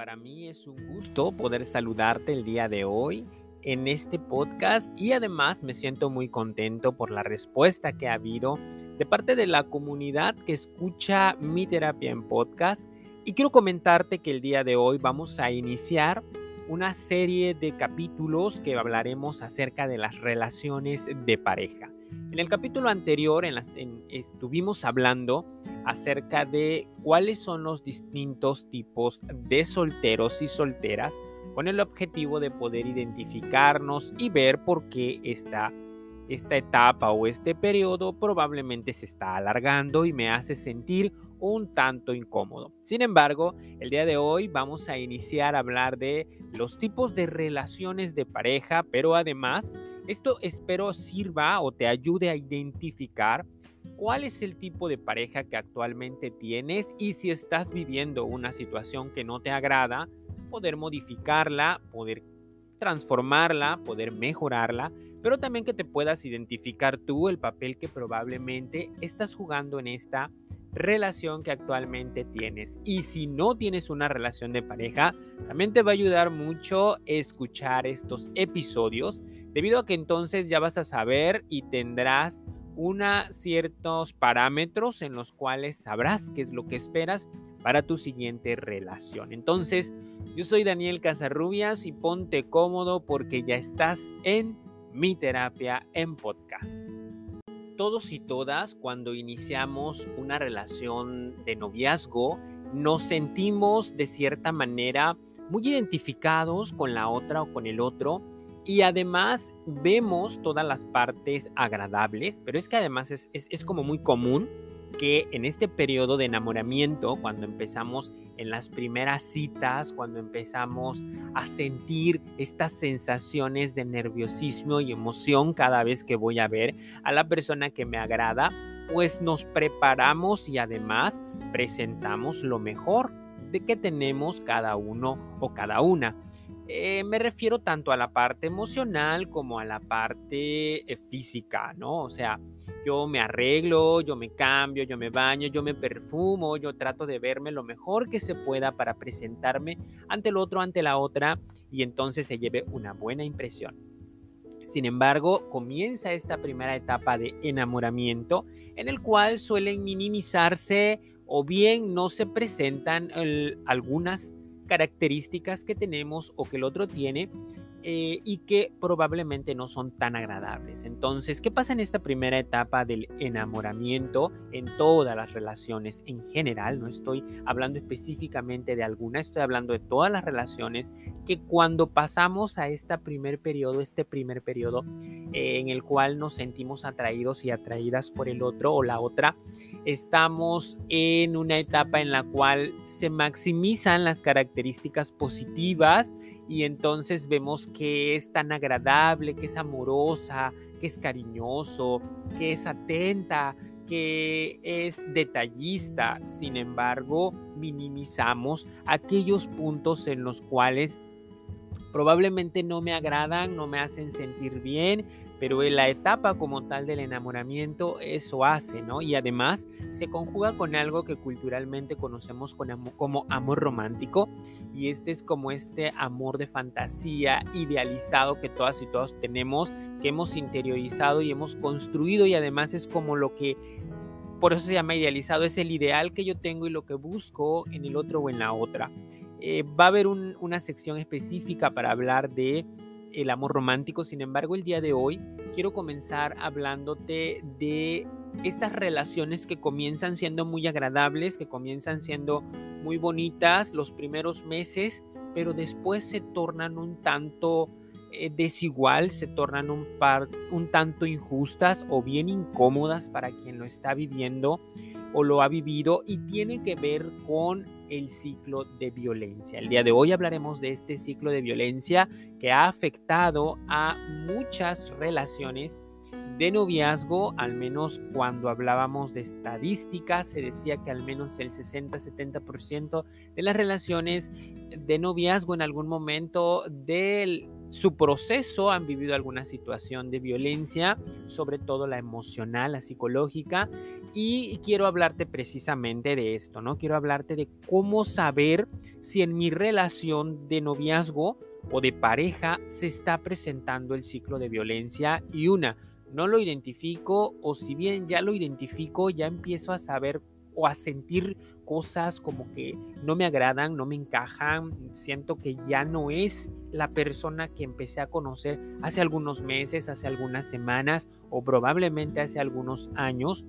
para mí es un gusto poder saludarte el día de hoy en este podcast y además me siento muy contento por la respuesta que ha habido de parte de la comunidad que escucha mi terapia en podcast y quiero comentarte que el día de hoy vamos a iniciar una serie de capítulos que hablaremos acerca de las relaciones de pareja. En el capítulo anterior en estuvimos hablando acerca de cuáles son los distintos tipos de solteros y solteras con el objetivo de poder identificarnos y ver por qué esta, esta etapa o este periodo probablemente se está alargando y me hace sentir un tanto incómodo. Sin embargo, el día de hoy vamos a iniciar a hablar de los tipos de relaciones de pareja, pero además esto espero sirva o te ayude a identificar cuál es el tipo de pareja que actualmente tienes y si estás viviendo una situación que no te agrada, poder modificarla, poder transformarla, poder mejorarla, pero también que te puedas identificar tú el papel que probablemente estás jugando en esta relación que actualmente tienes. Y si no tienes una relación de pareja, también te va a ayudar mucho escuchar estos episodios, debido a que entonces ya vas a saber y tendrás ciertos parámetros en los cuales sabrás qué es lo que esperas para tu siguiente relación. Entonces, yo soy Daniel Casarrubias y ponte cómodo porque ya estás en mi terapia en podcast. Todos y todas, cuando iniciamos una relación de noviazgo, nos sentimos de cierta manera muy identificados con la otra o con el otro y además vemos todas las partes agradables, pero es que además es, es, como muy común que en este periodo de enamoramiento, cuando empezamos en las primeras citas, cuando empezamos a sentir estas sensaciones de nerviosismo y emoción cada vez que voy a ver a la persona que me agrada, pues nos preparamos y además presentamos lo mejor de que tenemos cada uno o cada una. Eh, me refiero tanto a la parte emocional como a la parte eh, física, ¿no? O sea, yo me arreglo, yo me cambio, yo me baño, yo me perfumo, yo trato de verme lo mejor que se pueda para presentarme ante el otro, ante la otra, y entonces se lleve una buena impresión. Sin embargo, comienza esta primera etapa de enamoramiento en el cual suelen minimizarse o bien no se presentan algunas características que tenemos o que el otro tiene eh, y que probablemente no son tan agradables. Entonces, ¿qué pasa en esta primera etapa del enamoramiento en todas las relaciones en general? No estoy hablando específicamente de alguna, estoy hablando de todas las relaciones que cuando pasamos a este primer periodo, este primer periodo en el cual nos sentimos atraídos y atraídas por el otro o la otra, estamos en una etapa en la cual se maximizan las características positivas y entonces vemos que es tan agradable, que es amorosa, que es cariñoso, que es atenta, que es detallista. Sin embargo, minimizamos aquellos puntos en los cuales probablemente no me agradan, no me hacen sentir bien, pero en la etapa como tal del enamoramiento eso hace, ¿no? Y además se conjuga con algo que culturalmente conocemos como amor romántico y este es como este amor de fantasía idealizado que todas y todos tenemos, que hemos interiorizado y hemos construido y además es como lo que por eso se llama idealizado, es el ideal que yo tengo y lo que busco en el otro o en la otra. Eh, va a haber una sección específica para hablar de el amor romántico. Sin embargo, el día de hoy quiero comenzar hablándote de estas relaciones que comienzan siendo muy agradables, que comienzan siendo muy bonitas los primeros meses, pero después se tornan un tanto eh, desigual, se tornan un, par, un tanto injustas o bien incómodas para quien lo está viviendo o lo ha vivido y tiene que ver con el ciclo de violencia. El día de hoy hablaremos de este ciclo de violencia que ha afectado a muchas relaciones de noviazgo, al menos cuando hablábamos de estadísticas, se decía que al menos el 60-70% de las relaciones de noviazgo en algún momento del su proceso, han vivido alguna situación de violencia, sobre todo la emocional, la psicológica, y quiero hablarte precisamente de esto, ¿no? Quiero hablarte de cómo saber si en mi relación de noviazgo o de pareja se está presentando el ciclo de violencia y una, no lo identifico o si bien ya lo identifico, ya empiezo a saber o a sentir cosas como que no me agradan, no me encajan, siento que ya no es la persona que empecé a conocer hace algunos meses, hace algunas semanas o probablemente hace algunos años.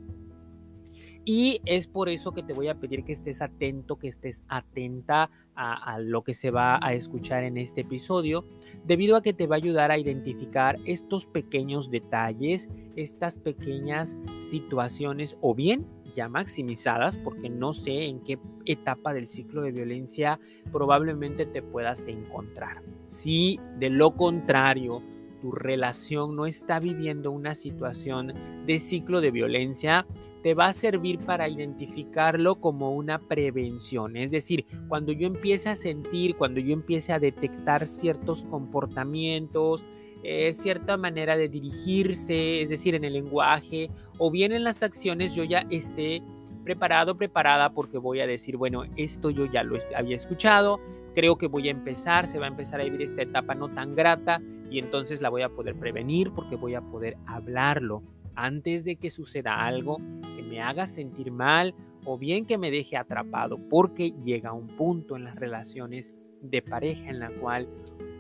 Y es por eso que te voy a pedir que estés atento, que estés atenta a, lo que se va a escuchar en este episodio, debido a que te va a ayudar a identificar estos pequeños detalles, estas pequeñas situaciones o bien ya maximizadas, porque no sé en qué etapa del ciclo de violencia probablemente te puedas encontrar. Si de lo contrario tu relación no está viviendo una situación de ciclo de violencia, te va a servir para identificarlo como una prevención. Es decir, cuando yo empiece a sentir, cuando yo empiece a detectar ciertos comportamientos, eh, cierta manera de dirigirse, es decir, en el lenguaje o bien en las acciones, yo ya esté preparado, preparada porque voy a decir, bueno, esto yo ya lo había escuchado, creo que voy a empezar, se va a empezar a vivir esta etapa no tan grata y entonces la voy a poder prevenir porque voy a poder hablarlo antes de que suceda algo que me haga sentir mal o bien que me deje atrapado porque llega un punto en las relaciones de pareja en la cual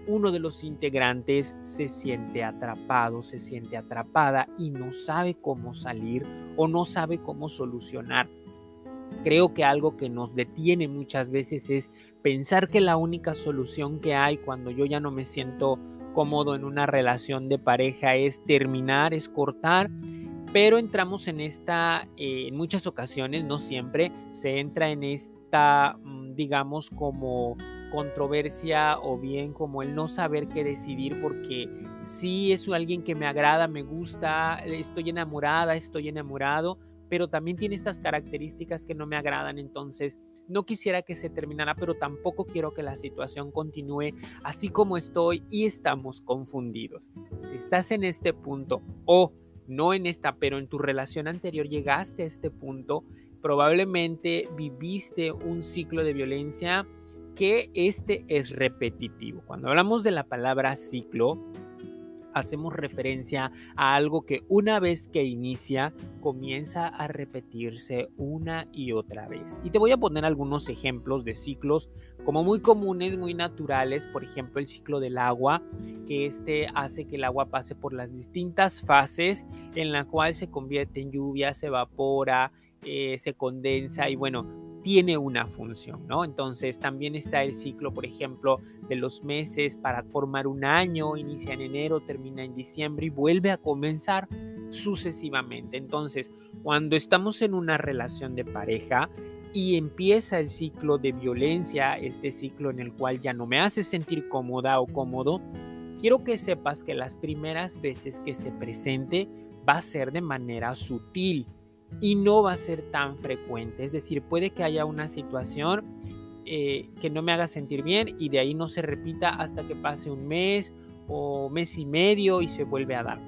uno de los integrantes se siente atrapado, se siente atrapada y no sabe cómo salir o no sabe cómo solucionar. Creo que algo que nos detiene muchas veces es pensar que la única solución que hay cuando yo ya no me siento cómodo en una relación de pareja es terminar, es cortar, pero entramos en esta, eh, en muchas ocasiones, no siempre, se entra en esta, mm, digamos, como controversia o bien como el no saber qué decidir porque sí es alguien que me agrada, me gusta, estoy enamorada, estoy enamorado, pero también tiene estas características que no me agradan, entonces no quisiera que se terminara, pero tampoco quiero que la situación continúe así como estoy y estamos confundidos. Si estás en este punto o no en esta, pero en tu relación anterior llegaste a este punto, probablemente viviste un ciclo de violencia que este es repetitivo. Cuando hablamos de la palabra ciclo, hacemos referencia a algo que una vez que inicia comienza a repetirse una y otra vez. Y te voy a poner algunos ejemplos de ciclos como muy comunes, muy naturales, por ejemplo el ciclo del agua, que este hace que el agua pase por las distintas fases en la cual se convierte en lluvia, se evapora, eh, se condensa y bueno, tiene una función, ¿no? Entonces también está el ciclo, por ejemplo, de los meses para formar un año, inicia en enero, termina en diciembre y vuelve a comenzar sucesivamente. Entonces, cuando estamos en una relación de pareja y empieza el ciclo de violencia, este ciclo en el cual ya no me hace sentir cómoda o cómodo, quiero que sepas que las primeras veces que se presente va a ser de manera sutil y no va a ser tan frecuente. Es decir, puede que haya una situación eh, que no me haga sentir bien y de ahí no se repita hasta que pase un mes o mes y medio y se vuelve a dar.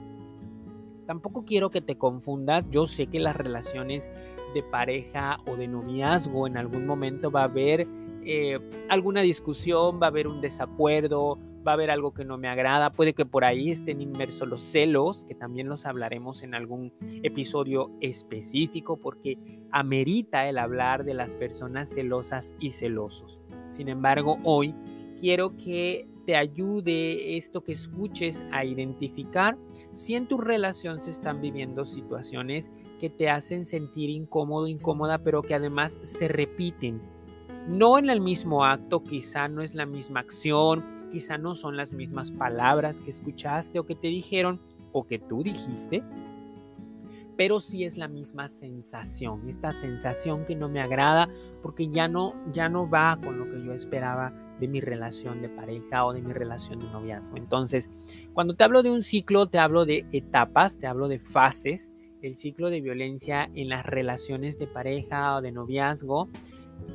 Tampoco quiero que te confundas, yo sé que las relaciones de pareja o de noviazgo en algún momento va a haber eh, alguna discusión, va a haber un desacuerdo, va a haber algo que no me agrada, puede que por ahí estén inmersos los celos, que también los hablaremos en algún episodio específico, porque amerita el hablar de las personas celosas y celosos. Sin embargo, hoy quiero que te ayude esto que escuches a identificar si en tu relación se están viviendo situaciones que te hacen sentir incómodo, incómoda, pero que además se repiten. No en el mismo acto, quizá no es la misma acción, quizá no son las mismas palabras que escuchaste o que te dijeron o que tú dijiste, pero sí es la misma sensación, esta sensación que no me agrada porque ya no, ya no va con lo que yo esperaba de mi relación de pareja o de mi relación de noviazgo. Entonces, cuando te hablo de un ciclo, te hablo de etapas, te hablo de fases. El ciclo de violencia en las relaciones de pareja o de noviazgo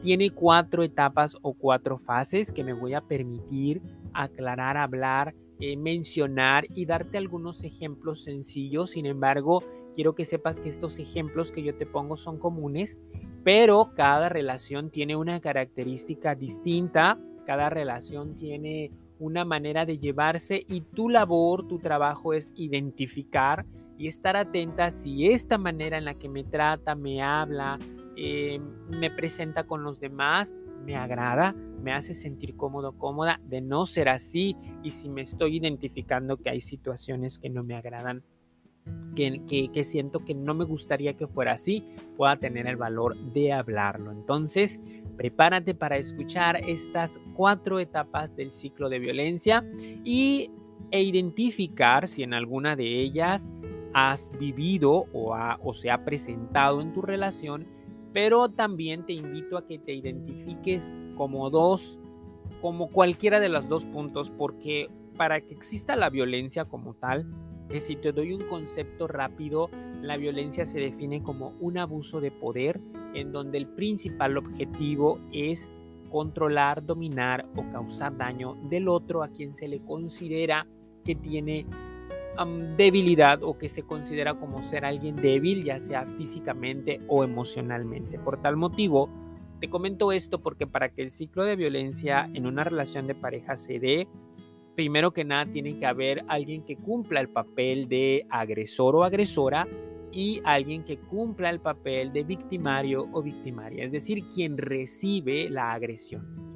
tiene cuatro etapas o cuatro fases que me voy a permitir aclarar, hablar eh, mencionar y darte algunos ejemplos sencillos. Sin embargo, quiero que sepas que estos ejemplos que yo te pongo son comunes, pero cada relación tiene una característica distinta, cada relación tiene una manera de llevarse y tu labor, tu trabajo es identificar y estar atenta si esta manera en la que me trata, me habla, eh, me presenta con los demás, me agrada, me hace sentir cómodo, cómoda, de no ser así y si me estoy identificando que hay situaciones que no me agradan, que, que, siento que no me gustaría que fuera así, pueda tener el valor de hablarlo. Entonces, prepárate para escuchar estas cuatro etapas del ciclo de violencia y, e identificar si en alguna de ellas has vivido o, o se ha presentado en tu relación, pero también te invito a que te identifiques como dos, como cualquiera de los dos puntos, porque para que exista la violencia como tal, que si te doy un concepto rápido, la violencia se define como un abuso de poder en donde el principal objetivo es controlar, dominar o causar daño del otro a quien se le considera que tiene debilidad o que se considera como ser alguien débil, ya sea físicamente o emocionalmente. Por tal motivo, te comento esto porque para que el ciclo de violencia en una relación de pareja se dé, primero que nada tiene que haber alguien que cumpla el papel de agresor o agresora y alguien que cumpla el papel de victimario o victimaria, es decir, quien recibe la agresión.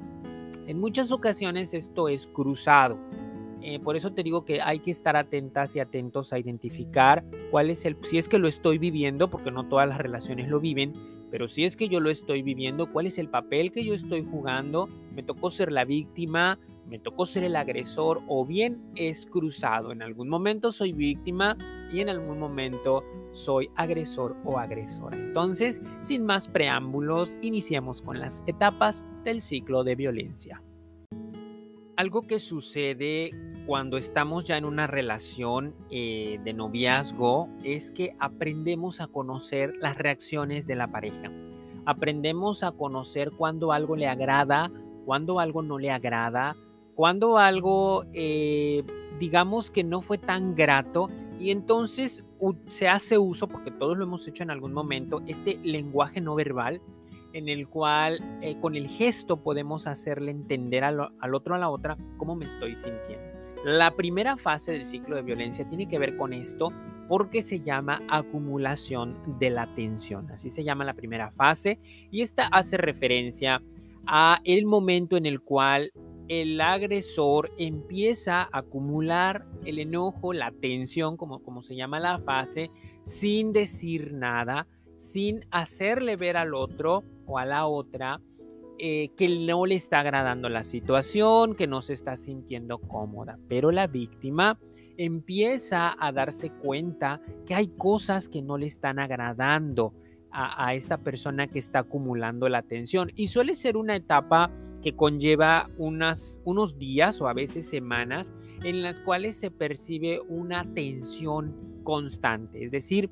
En muchas ocasiones esto es cruzado. Eh, por eso te digo que hay que estar atentas y atentos a identificar cuál es el, si es que lo estoy viviendo, porque no todas las relaciones lo viven, pero si es que yo lo estoy viviendo, cuál es el papel que yo estoy jugando, me tocó ser la víctima, me tocó ser el agresor o bien es cruzado. En algún momento soy víctima y en algún momento soy agresor o agresora. Entonces, sin más preámbulos, iniciamos con las etapas del ciclo de violencia. Algo que sucede cuando estamos ya en una relación eh, de noviazgo es que aprendemos a conocer las reacciones de la pareja. Aprendemos a conocer cuando algo le agrada, cuando algo no le agrada, cuando algo, eh, digamos que no fue tan grato y entonces se hace uso, porque todos lo hemos hecho en algún momento, este lenguaje no verbal en el cual eh, con el gesto podemos hacerle entender al, otro a la otra cómo me estoy sintiendo. La primera fase del ciclo de violencia tiene que ver con esto porque se llama acumulación de la tensión. Así se llama la primera fase y esta hace referencia a el momento en el cual el agresor empieza a acumular el enojo, la tensión, como, como se llama la fase, sin decir nada, sin hacerle ver al otro o a la otra eh, que no le está agradando la situación, que no se está sintiendo cómoda. Pero la víctima empieza a darse cuenta que hay cosas que no le están agradando a, esta persona que está acumulando la atención. Y suele ser una etapa que conlleva unos días o a veces semanas en las cuales se percibe una tensión constante. Es decir,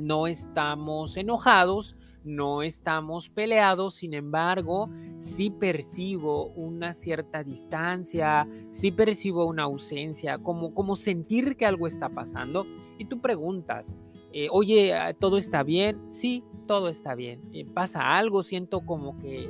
no estamos enojados, no estamos peleados, sin embargo, sí percibo una cierta distancia, sí percibo una ausencia, como, como sentir que algo está pasando. Y tú preguntas, eh, oye, ah, ¿todo está bien? Sí, todo está bien. Eh, ¿Pasa algo? Siento como que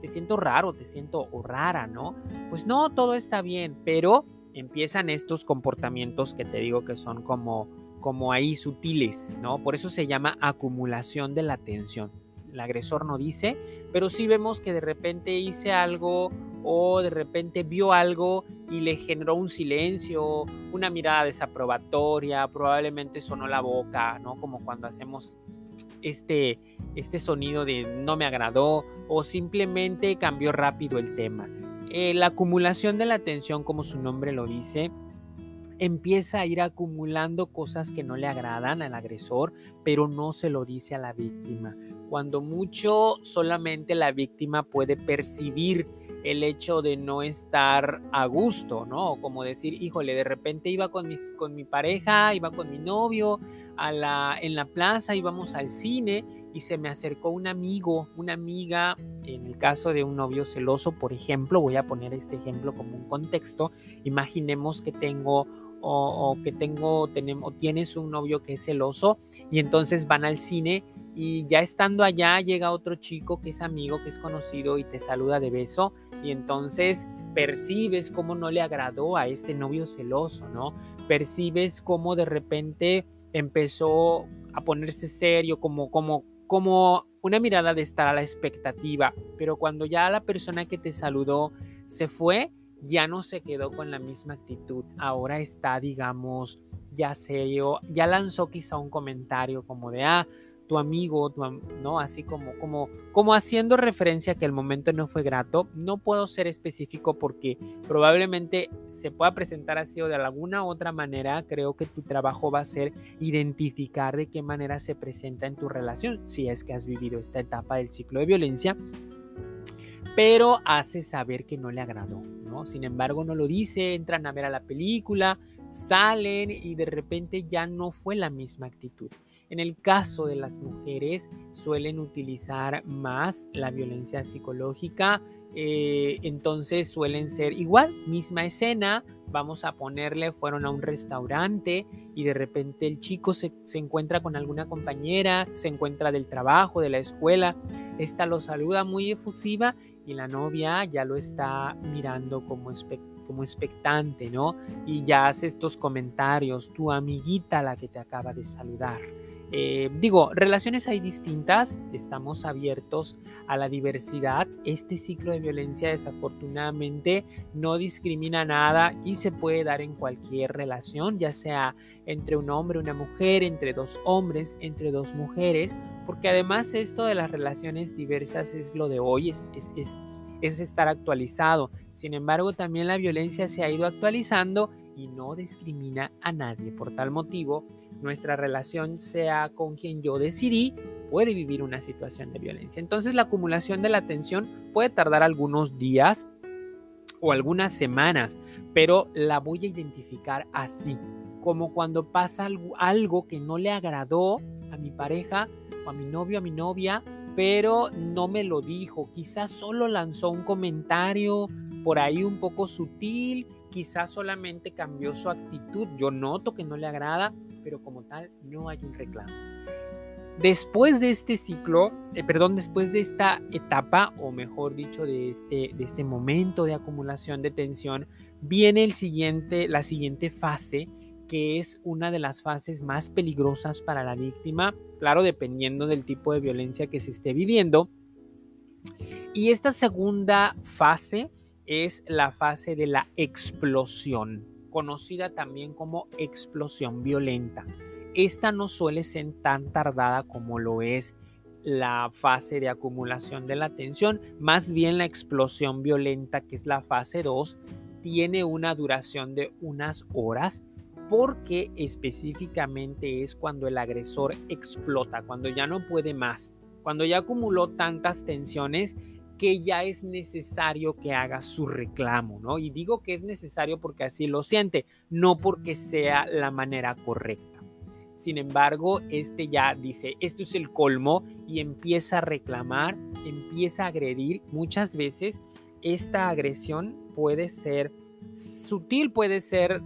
te siento raro, te siento rara, ¿no? Pues no, todo está bien, pero empiezan estos comportamientos que te digo que son como como ahí sutiles, ¿no? Por eso se llama acumulación de la atención. El agresor no dice, pero sí vemos que de repente hice algo o de repente vio algo y le generó un silencio, una mirada desaprobatoria, probablemente sonó la boca, ¿no? Como cuando hacemos este, este sonido de no me agradó o simplemente cambió rápido el tema. Eh, la acumulación de la atención, como su nombre lo dice, empieza a ir acumulando cosas que no le agradan al agresor, pero no se lo dice a la víctima. Cuando mucho solamente la víctima puede percibir el hecho de no estar a gusto, ¿no? Como decir, híjole, de repente iba con, con mi pareja, iba con mi novio a la, en la plaza, íbamos al cine y se me acercó un amigo, una amiga, en el caso de un novio celoso, por ejemplo, voy a poner este ejemplo como un contexto, imaginemos que tengo o, que tengo, tenemos, tienes un novio que es celoso y entonces van al cine y ya estando allá llega otro chico que es amigo, que es conocido y te saluda de beso y entonces percibes cómo no le agradó a este novio celoso, ¿no? Percibes cómo de repente empezó a ponerse serio, como, como como una mirada de estar a la expectativa, pero cuando ya la persona que te saludó se fue, ya no se quedó con la misma actitud, ahora está, digamos, ya serio, ya lanzó quizá un comentario como de, ah, tu amigo, ¿no? Así como, como, como haciendo referencia a que el momento no fue grato. No puedo ser específico porque probablemente se pueda presentar así o de alguna otra manera. Creo que tu trabajo va a ser identificar de qué manera se presenta en tu relación, si es que has vivido esta etapa del ciclo de violencia pero hace saber que no le agradó, ¿no? Sin embargo, no lo dice, entran a ver a la película, salen y de repente ya no fue la misma actitud. En el caso de las mujeres suelen utilizar más la violencia psicológica, eh, entonces suelen ser igual, misma escena, vamos a ponerle, fueron a un restaurante y de repente el chico se, encuentra con alguna compañera, se encuentra del trabajo, de la escuela, esta lo saluda muy efusiva y la novia ya lo está mirando como, como expectante, ¿no? Y ya hace estos comentarios, tu amiguita la que te acaba de saludar. Eh, digo, relaciones hay distintas, estamos abiertos a la diversidad. Este ciclo de violencia desafortunadamente no discrimina nada y se puede dar en cualquier relación, ya sea entre un hombre, una mujer, entre dos hombres, entre dos mujeres, porque además esto de las relaciones diversas es lo de hoy, es, es, es, es estar actualizado. Sin embargo, también la violencia se ha ido actualizando y no discrimina a nadie. Por tal motivo, nuestra relación sea con quien yo decidí, puede vivir una situación de violencia. Entonces la acumulación de la atención puede tardar algunos días o algunas semanas, pero la voy a identificar así, como cuando pasa algo, algo que no le agradó a mi pareja o a mi novio, a mi novia, pero no me lo dijo, quizás solo lanzó un comentario por ahí un poco sutil quizás solamente cambió su actitud, yo noto que no le agrada, pero como tal no hay un reclamo. Después de este ciclo, eh, perdón, después de esta etapa, o mejor dicho, de este, de este momento de acumulación de tensión, viene la siguiente fase, que es una de las fases más peligrosas para la víctima, claro, dependiendo del tipo de violencia que se esté viviendo. Y esta segunda fase es la fase de la explosión, conocida también como explosión violenta. Esta no suele ser tan tardada como lo es la fase de acumulación de la tensión, más bien la explosión violenta, que es la fase 2, tiene una duración de unas horas porque específicamente es cuando el agresor explota, cuando ya no puede más, cuando ya acumuló tantas tensiones que ya es necesario que haga su reclamo, ¿no? Y digo que es necesario porque así lo siente, no porque sea la manera correcta. Sin embargo, este ya dice, esto es el colmo y empieza a reclamar, empieza a agredir. Muchas veces esta agresión puede ser sutil, puede ser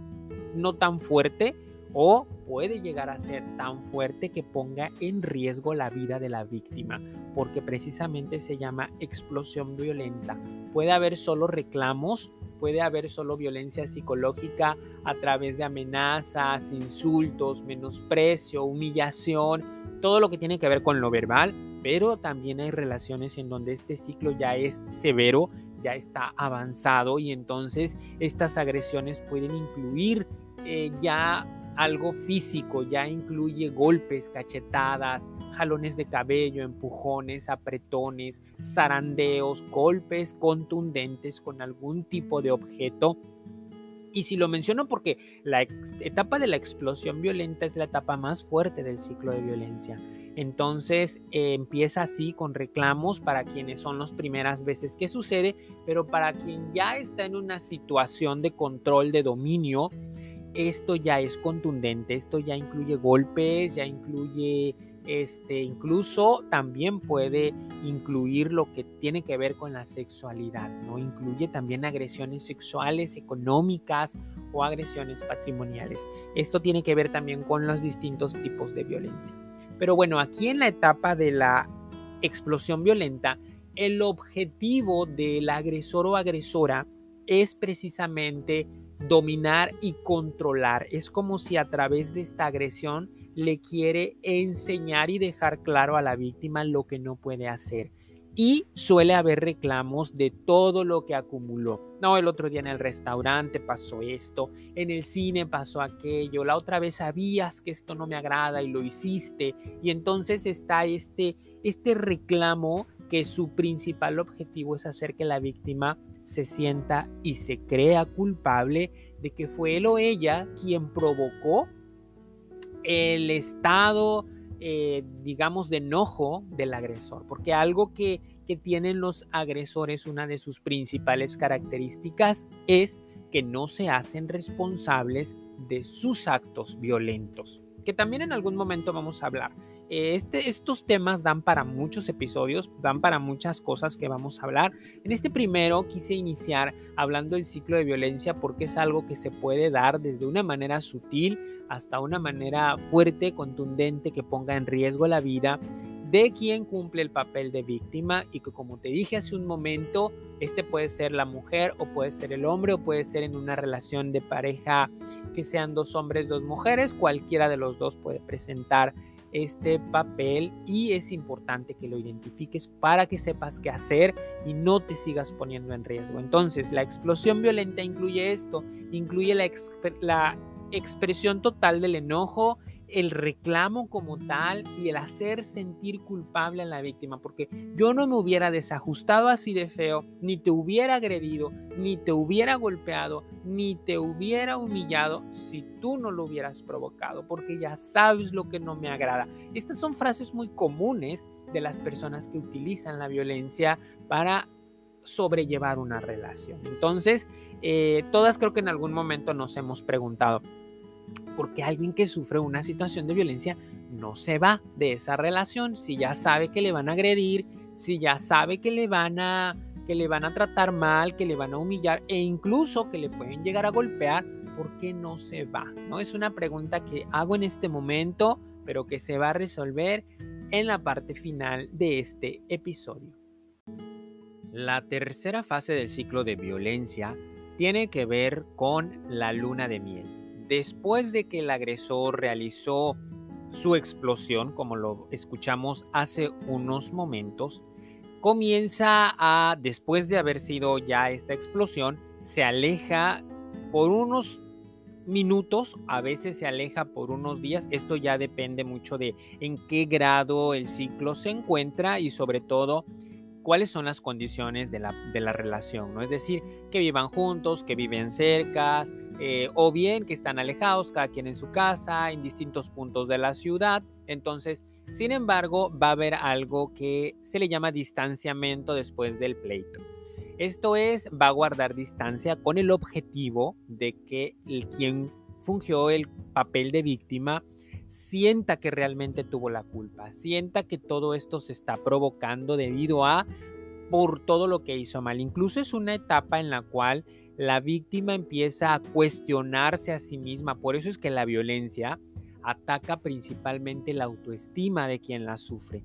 no tan fuerte o puede llegar a ser tan fuerte que ponga en riesgo la vida de la víctima, porque precisamente se llama explosión violenta. Puede haber solo reclamos, puede haber solo violencia psicológica a través de amenazas, insultos, menosprecio, humillación, todo lo que tiene que ver con lo verbal, pero también hay relaciones en donde este ciclo ya es severo, ya está avanzado y entonces estas agresiones pueden incluir eh, ya algo físico, ya incluye golpes, cachetadas, jalones de cabello, empujones, apretones, zarandeos, golpes contundentes con algún tipo de objeto. Y si lo menciono porque la etapa de la explosión violenta es la etapa más fuerte del ciclo de violencia. Entonces eh, empieza así con reclamos para quienes son las primeras veces que sucede, pero para quien ya está en una situación de control, de dominio, esto ya es contundente, esto ya incluye golpes, ya incluye este, incluso también puede incluir lo que tiene que ver con la sexualidad, ¿no? Incluye también agresiones sexuales, económicas o agresiones patrimoniales. Esto tiene que ver también con los distintos tipos de violencia. Pero bueno, aquí en la etapa de la explosión violenta, el objetivo del agresor o agresora es precisamente dominar y controlar. Es como si a través de esta agresión le quiere enseñar y dejar claro a la víctima lo que no puede hacer. Y suele haber reclamos de todo lo que acumuló. No, el otro día en el restaurante pasó esto, en el cine pasó aquello, la otra vez sabías que esto no me agrada y lo hiciste. Y entonces está este, este reclamo que su principal objetivo es hacer que la víctima se sienta y se crea culpable de que fue él o ella quien provocó el estado, eh, digamos, de enojo del agresor, porque algo que, que tienen los agresores, una de sus principales características es que no se hacen responsables de sus actos violentos, que también en algún momento vamos a hablar. Este, estos temas dan para muchos episodios, dan para muchas cosas que vamos a hablar. En este primero quise iniciar hablando del ciclo de violencia porque es algo que se puede dar desde una manera sutil hasta una manera fuerte, contundente, que ponga en riesgo la vida de quien cumple el papel de víctima y que como te dije hace un momento, este puede ser la mujer o puede ser el hombre o puede ser en una relación de pareja que sean dos hombres, dos mujeres, cualquiera de los dos puede presentar este papel y es importante que lo identifiques para que sepas qué hacer y no te sigas poniendo en riesgo. Entonces, la explosión violenta incluye esto, incluye la, la expresión total del enojo, el reclamo como tal y el hacer sentir culpable a la víctima, porque yo no me hubiera desajustado así de feo, ni te hubiera agredido, ni te hubiera golpeado, ni te hubiera humillado si tú no lo hubieras provocado, porque ya sabes lo que no me agrada. Estas son frases muy comunes de las personas que utilizan la violencia para sobrellevar una relación. Entonces, eh, todas creo que en algún momento nos hemos preguntado, porque alguien que sufre una situación de violencia no se va de esa relación si ya sabe que le van a agredir, si ya sabe que le van a que le van a tratar mal, que le van a humillar e incluso que le pueden llegar a golpear, ¿por qué no se va? No es una pregunta que hago en este momento, pero que se va a resolver en la parte final de este episodio. La tercera fase del ciclo de violencia tiene que ver con la luna de miel después de que el agresor realizó su explosión, como lo escuchamos hace unos momentos, comienza a, después de haber sido ya esta explosión, se aleja por unos minutos, a veces se aleja por unos días, esto ya depende mucho de en qué grado el ciclo se encuentra y sobre todo cuáles son las condiciones de la, de la relación, ¿no? Es decir, que vivan juntos, que viven cerca, eh, o bien que están alejados, cada quien en su casa, en distintos puntos de la ciudad. Entonces, sin embargo, va a haber algo que se le llama distanciamiento después del pleito. Esto es, va a guardar distancia con el objetivo de que el, quien fungió el papel de víctima sienta que realmente tuvo la culpa, sienta que todo esto se está provocando debido a por todo lo que hizo mal. Incluso es una etapa en la cual la víctima empieza a cuestionarse a sí misma. Por eso es que la violencia ataca principalmente la autoestima de quien la sufre.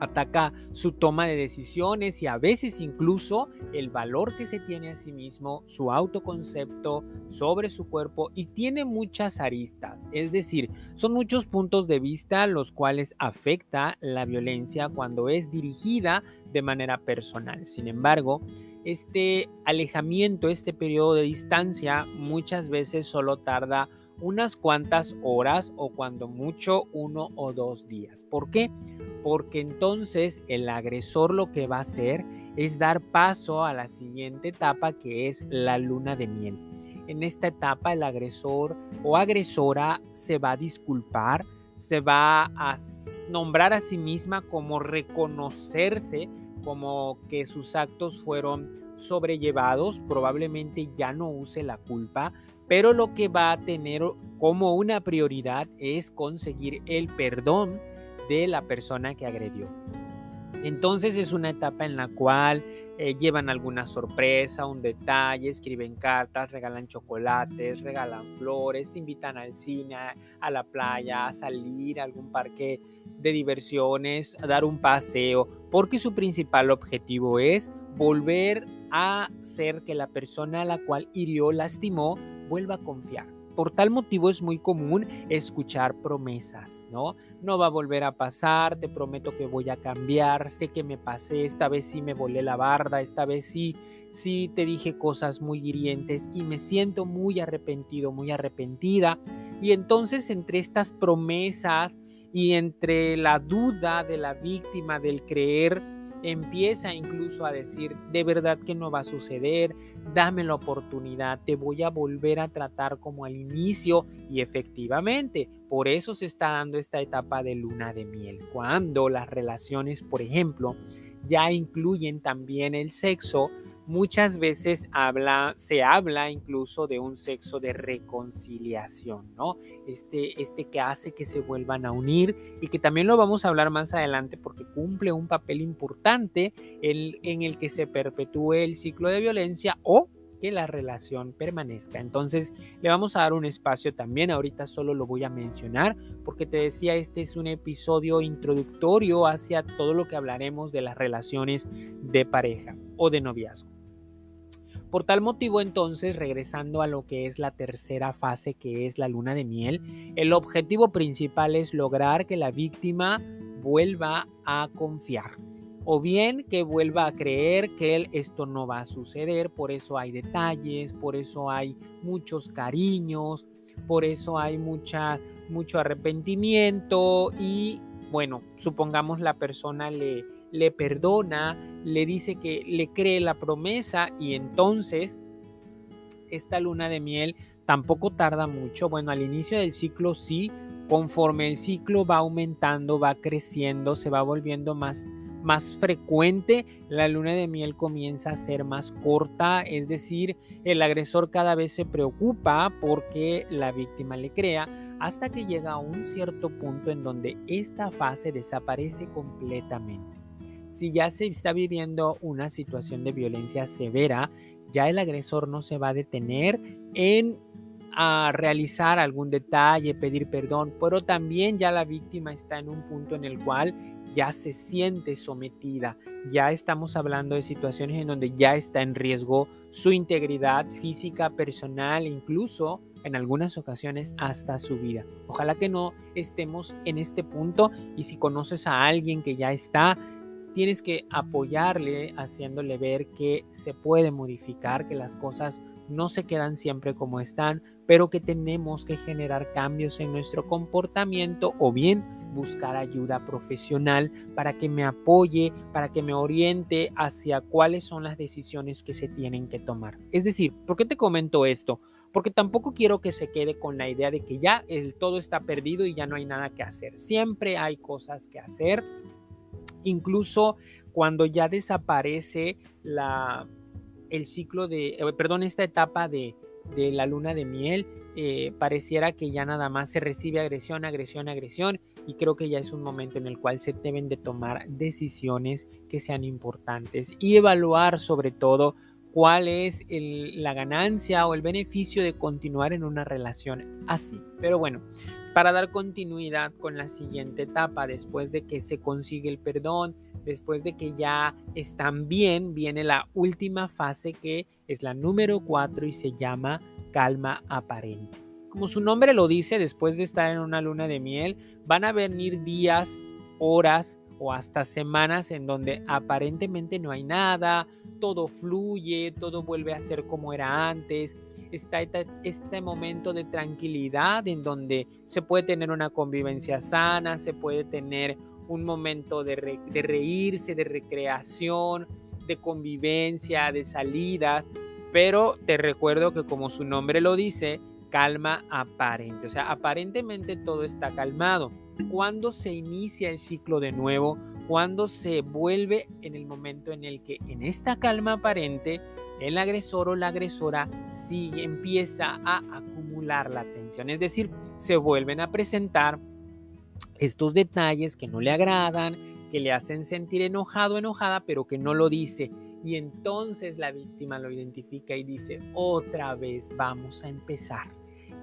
Ataca su toma de decisiones y a veces incluso el valor que se tiene a sí mismo, su autoconcepto sobre su cuerpo y tiene muchas aristas. Es decir, son muchos puntos de vista los cuales afecta la violencia cuando es dirigida de manera personal. Sin embargo, este alejamiento, este periodo de distancia muchas veces solo tarda unas cuantas horas o cuando mucho uno o dos días. ¿Por qué? Porque entonces el agresor lo que va a hacer es dar paso a la siguiente etapa que es la luna de miel. En esta etapa el agresor o agresora se va a disculpar, se va a nombrar a sí misma como reconocerse como que sus actos fueron sobrellevados, probablemente ya no use la culpa, pero lo que va a tener como una prioridad es conseguir el perdón de la persona que agredió. Entonces es una etapa en la cual eh, llevan alguna sorpresa, un detalle, escriben cartas, regalan chocolates, regalan flores, invitan al cine, a la playa, a salir a algún parque de diversiones, a dar un paseo, porque su principal objetivo es volver a hacer que la persona a la cual hirió, lastimó, vuelva a confiar. Por tal motivo es muy común escuchar promesas, ¿no? No va a volver a pasar, te prometo que voy a cambiar, sé que me pasé, esta vez sí me volé la barda, esta vez sí, sí te dije cosas muy hirientes y me siento muy arrepentido, muy arrepentida. Y entonces entre estas promesas y entre la duda de la víctima del creer, empieza incluso a decir, de verdad que no va a suceder, dame la oportunidad, te voy a volver a tratar como al inicio y efectivamente, por eso se está dando esta etapa de luna de miel, cuando las relaciones, por ejemplo, ya incluyen también el sexo, muchas veces habla, se habla incluso de un sexo de reconciliación, ¿no? Este, este que hace que se vuelvan a unir y que también lo vamos a hablar más adelante porque cumple un papel importante en el que se perpetúe el ciclo de violencia o que la relación permanezca. Entonces le vamos a dar un espacio también, ahorita solo lo voy a mencionar porque te decía, este es un episodio introductorio hacia todo lo que hablaremos de las relaciones de pareja o de noviazgo. Por tal motivo, entonces, regresando a lo que es la tercera fase, que es la luna de miel, el objetivo principal es lograr que la víctima vuelva a confiar o bien que vuelva a creer que esto no va a suceder, por eso hay detalles, por eso hay muchos cariños, por eso hay mucha, mucho arrepentimiento y bueno, supongamos la persona le, le perdona, le dice que le cree la promesa y entonces esta luna de miel tampoco tarda mucho. Bueno, al inicio del ciclo sí, conforme el ciclo va aumentando, va creciendo, se va volviendo más más frecuente, la luna de miel comienza a ser más corta, es decir, el agresor cada vez se preocupa porque la víctima le crea, hasta que llega a un cierto punto en donde esta fase desaparece completamente. Si ya se está viviendo una situación de violencia severa, ya el agresor no se va a detener en a realizar algún detalle, pedir perdón, pero también ya la víctima está en un punto en el cual ya se siente sometida, ya estamos hablando de situaciones en donde ya está en riesgo su integridad física, personal, incluso en algunas ocasiones hasta su vida. Ojalá que no estemos en este punto y si conoces a alguien que ya está, tienes que apoyarle haciéndole ver que se puede modificar, que las cosas no se quedan siempre como están, pero que tenemos que generar cambios en nuestro comportamiento o bien buscar ayuda profesional para que me apoye, para que me oriente hacia cuáles son las decisiones que se tienen que tomar. Es decir, ¿por qué te comento esto? Porque tampoco quiero que se quede con la idea de que ya el todo está perdido y ya no hay nada que hacer. Siempre hay cosas que hacer incluso cuando ya desaparece la, el ciclo de, eh, perdón, esta etapa de, la luna de miel, eh, pareciera que ya nada más se recibe agresión, agresión, agresión y creo que ya es un momento en el cual se deben de tomar decisiones que sean importantes y evaluar sobre todo cuál es la ganancia o el beneficio de continuar en una relación así. Pero bueno, para dar continuidad con la siguiente etapa, después de que se consigue el perdón, después de que ya están bien, viene la última fase que es la número 4 y se llama calma aparente. Como su nombre lo dice, después de estar en una luna de miel, van a venir días, horas o hasta semanas en donde aparentemente no hay nada, todo fluye, todo vuelve a ser como era antes, está este momento de tranquilidad en donde se puede tener una convivencia sana, se puede tener un momento de, de reírse, de recreación, de convivencia, de salidas, pero te recuerdo que como su nombre lo dice, calma aparente, o sea, aparentemente todo está calmado. cuando se inicia el ciclo de nuevo, cuando se vuelve en el momento en el que en esta calma aparente el agresor o la agresora sigue, empieza a acumular la tensión, es decir, se vuelven a presentar estos detalles que no le agradan, que le hacen sentir enojado, enojada, pero que no lo dice. Y entonces la víctima lo identifica y dice, otra vez vamos a empezar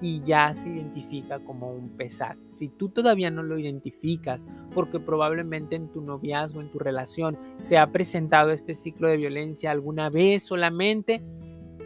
y ya se identifica como un pesar. Si tú todavía no lo identificas, porque probablemente en tu noviazgo, en tu relación, se ha presentado este ciclo de violencia alguna vez solamente,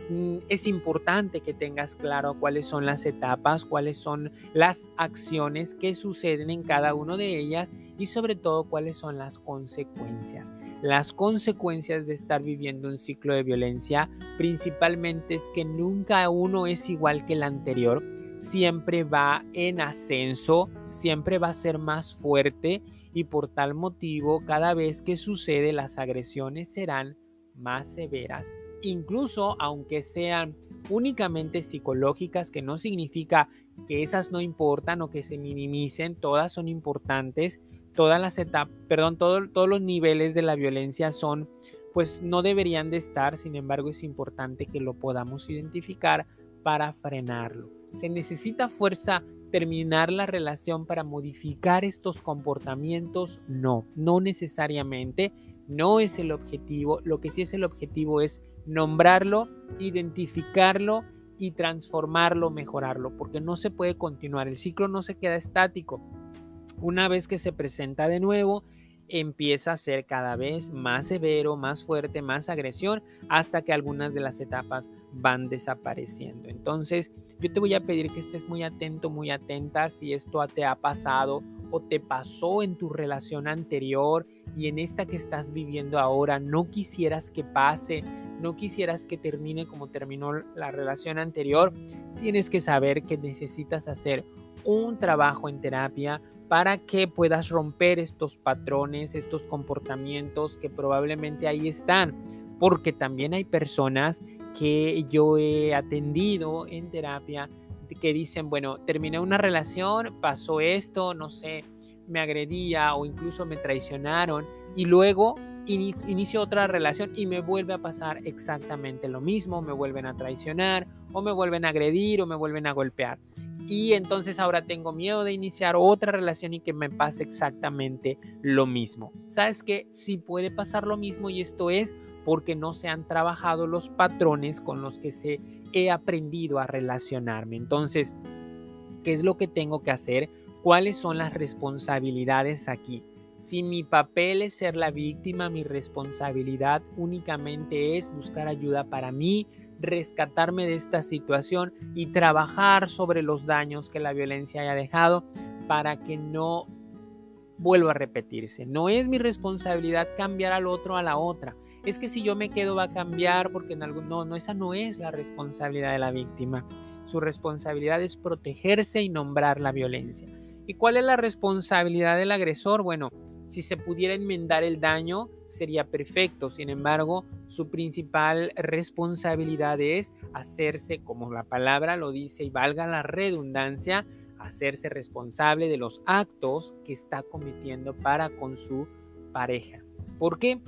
mm, es importante que tengas claro cuáles son las etapas, cuáles son las acciones que suceden en cada una de ellas y sobre todo cuáles son las consecuencias. Las consecuencias de estar viviendo un ciclo de violencia principalmente es que nunca uno es igual que el anterior, siempre va en ascenso, siempre va a ser más fuerte y por tal motivo cada vez que sucede las agresiones serán más severas. Incluso aunque sean únicamente psicológicas, que no significa que esas no importan o que se minimicen, todas son importantes, todas las etapas, perdón, todos los niveles de la violencia son, pues no deberían de estar, sin embargo es importante que lo podamos identificar para frenarlo. Se necesita fuerza terminar la relación para modificar estos comportamientos? No, no necesariamente, no es el objetivo, lo que sí es el objetivo es nombrarlo, identificarlo y transformarlo, mejorarlo, porque no se puede continuar, el ciclo no se queda estático, una vez que se presenta de nuevo, empieza a ser cada vez más severo, más fuerte, más agresión, hasta que algunas de las etapas van desapareciendo. Entonces, yo te voy a pedir que estés muy atento, muy atenta si esto te ha pasado o te pasó en tu relación anterior y en esta que estás viviendo ahora, no quisieras que pase, no quisieras que termine como terminó la relación anterior, tienes que saber que necesitas hacer un trabajo en terapia para que puedas romper estos patrones, estos comportamientos que probablemente ahí están, porque también hay personas que yo he atendido en terapia que dicen, bueno, terminé una relación, pasó esto, no sé, me agredía o incluso me traicionaron y luego inicio otra relación y me vuelve a pasar exactamente lo mismo, me vuelven a traicionar o me vuelven a agredir o me vuelven a golpear y entonces ahora tengo miedo de iniciar otra relación y que me pase exactamente lo mismo. ¿Sabes que Sí puede pasar lo mismo y esto es porque no se han trabajado los patrones con los que se he aprendido a relacionarme. Entonces, ¿qué es lo que tengo que hacer? ¿Cuáles son las responsabilidades aquí? Si mi papel es ser la víctima, mi responsabilidad únicamente es buscar ayuda para mí, rescatarme de esta situación y trabajar sobre los daños que la violencia haya dejado para que no vuelva a repetirse. No es mi responsabilidad cambiar al otro a la otra. Es que si yo me quedo va a cambiar porque en algún no, no esa no es la responsabilidad de la víctima. Su responsabilidad es protegerse y nombrar la violencia. ¿Y cuál es la responsabilidad del agresor? Bueno, si se pudiera enmendar el daño, sería perfecto. Sin embargo, su principal responsabilidad es hacerse, como la palabra lo dice y valga la redundancia, hacerse responsable de los actos que está cometiendo para con su pareja. ¿Por qué?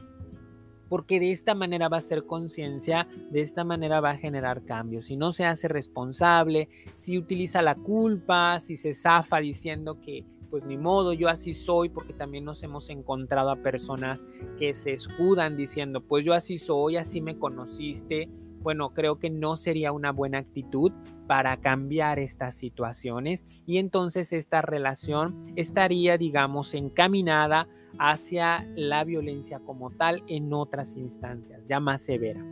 Porque de esta manera va a ser conciencia, de esta manera va a generar cambios. Si no se hace responsable, si utiliza la culpa, si se zafa diciendo que pues ni modo, yo así soy, porque también nos hemos encontrado a personas que se escudan diciendo, pues yo así soy, así me conociste. Bueno, creo que no sería una buena actitud para cambiar estas situaciones y entonces esta relación estaría, digamos, encaminada hacia la violencia como tal en otras instancias, ya más severa.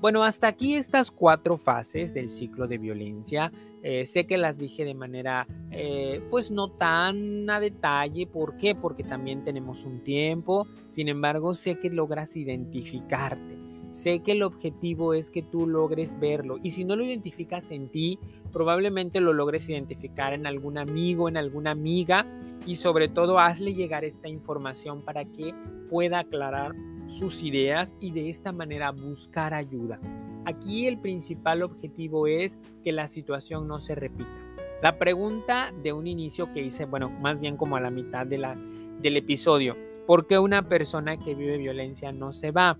Bueno, hasta aquí estas cuatro fases del ciclo de violencia. Eh, sé que las dije de manera, eh, pues no tan a detalle. ¿Por qué? Porque también tenemos un tiempo. Sin embargo, sé que logras identificarte. Sé que el objetivo es que tú logres verlo. Y si no lo identificas en ti, probablemente lo logres identificar en algún amigo, en alguna amiga. Y sobre todo, hazle llegar esta información para que pueda aclarar sus ideas y de esta manera buscar ayuda. Aquí el principal objetivo es que la situación no se repita. La pregunta de un inicio que hice, bueno, más bien como a la mitad del episodio, ¿por qué una persona que vive violencia no se va?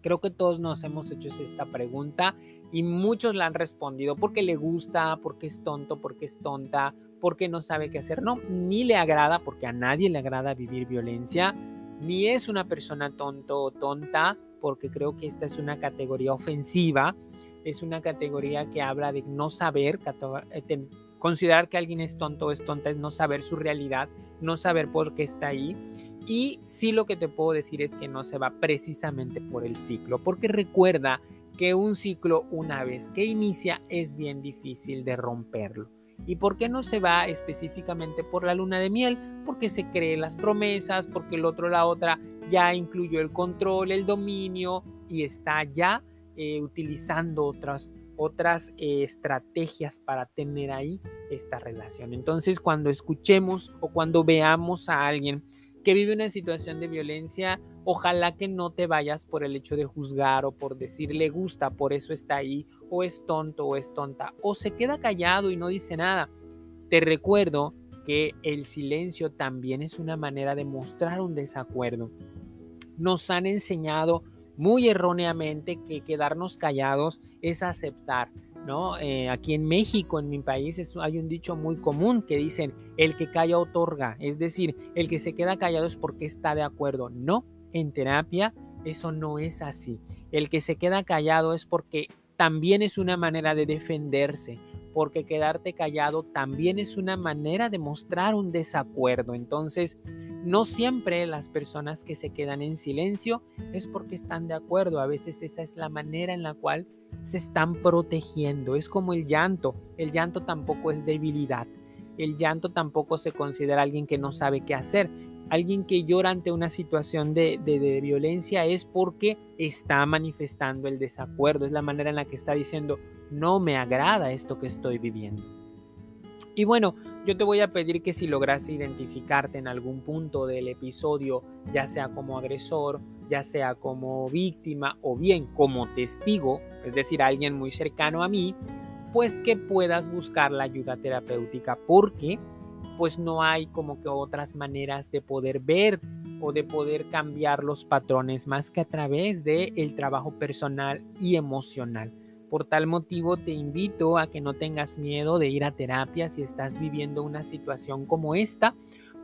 Creo que todos nos hemos hecho esta pregunta y muchos la han respondido porque le gusta, porque es tonto, porque es tonta, porque no sabe qué hacer. No, ni le agrada, porque a nadie le agrada vivir violencia, ni es una persona tonto o tonta, porque creo que esta es una categoría ofensiva, es una categoría que habla de no saber, eh, considerar que alguien es tonto o es tonta es no saber su realidad, no saber por qué está ahí. Y sí lo que te puedo decir es que no se va precisamente por el ciclo, porque recuerda que un ciclo una vez que inicia es bien difícil de romperlo. ¿Y por qué no se va específicamente por la luna de miel? Porque se creen las promesas, porque el otro, la otra, ya incluyó el control, el dominio y está ya eh, utilizando otras, otras eh, estrategias para tener ahí esta relación. Entonces, cuando escuchemos o cuando veamos a alguien que vive una situación de violencia, ojalá que no te vayas por el hecho de juzgar o por decir le gusta, por eso está ahí, o es tonto o es tonta, o se queda callado y no dice nada. Te recuerdo que el silencio también es una manera de mostrar un desacuerdo. Nos han enseñado muy erróneamente que quedarnos callados es aceptar. ¿No? Eh, aquí en México, en mi país, hay un dicho muy común que dicen, el que calla otorga, es decir, el que se queda callado es porque está de acuerdo. No, en terapia eso no es así. El que se queda callado es porque también es una manera de defenderse, porque quedarte callado también es una manera de mostrar un desacuerdo. Entonces, no siempre las personas que se quedan en silencio es porque están de acuerdo, a veces esa es la manera en la cual se están protegiendo. Es como el llanto. El llanto tampoco es debilidad. El llanto tampoco se considera alguien que no sabe qué hacer. Alguien que llora ante una situación de, violencia es porque está manifestando el desacuerdo. Es la manera en la que está diciendo, no me agrada esto que estoy viviendo. Y bueno, yo te voy a pedir que si logras identificarte en algún punto del episodio, ya sea como agresor ya sea como víctima o bien como testigo, es decir, alguien muy cercano a mí, pues que puedas buscar la ayuda terapéutica porque pues no hay como que otras maneras de poder ver o de poder cambiar los patrones más que a través de el trabajo personal y emocional. Por tal motivo te invito a que no tengas miedo de ir a terapia si estás viviendo una situación como esta,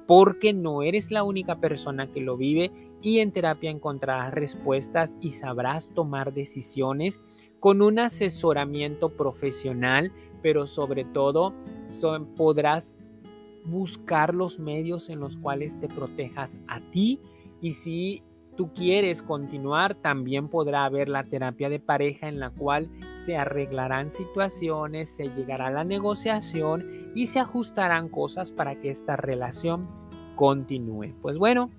porque no eres la única persona que lo vive y en terapia encontrarás respuestas y sabrás tomar decisiones con un asesoramiento profesional, pero sobre todo podrás buscar los medios en los cuales te protejas a ti y si tú quieres continuar, también podrá haber la terapia de pareja en la cual se arreglarán situaciones, se llegará a la negociación y se ajustarán cosas para que esta relación continúe. Pues bueno,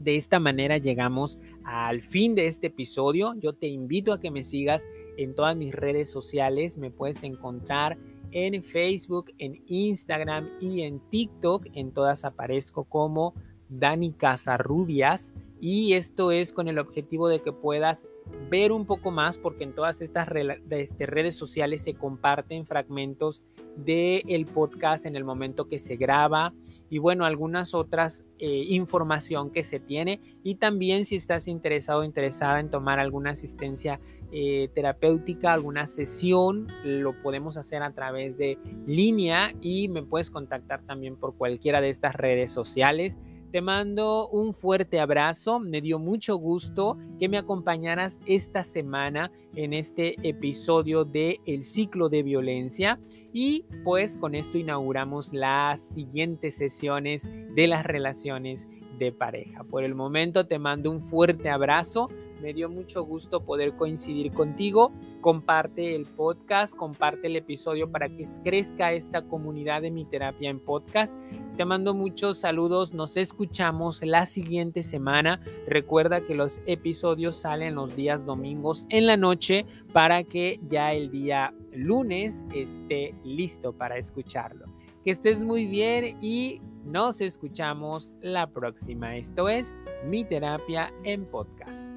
de esta manera llegamos al fin de este episodio. Yo te invito a que me sigas en todas mis redes sociales. Me puedes encontrar en Facebook, en Instagram y en TikTok. En todas aparezco como Dani Casarrubias. Y esto es con el objetivo de que puedas ver un poco más, porque en todas estas este, redes sociales se comparten fragmentos del el podcast en el momento que se graba y bueno, algunas otras eh, información que se tiene y también si estás interesado o interesada en tomar alguna asistencia eh, terapéutica, alguna sesión, lo podemos hacer a través de línea y me puedes contactar también por cualquiera de estas redes sociales. Te mando un fuerte abrazo, me dio mucho gusto que me acompañaras esta semana en este episodio de El ciclo de violencia y pues con esto inauguramos las siguientes sesiones de las relaciones de pareja. Por el momento te mando un fuerte abrazo, me dio mucho gusto poder coincidir contigo. Comparte el podcast, comparte el episodio para que crezca esta comunidad de mi terapia en podcast. Te mando muchos saludos, nos escuchamos la siguiente semana. Recuerda que los episodios salen los días domingos en la noche para que ya el día lunes esté listo para escucharlo. Que estés muy bien y nos escuchamos la próxima. Esto es Mi Terapia en Podcast.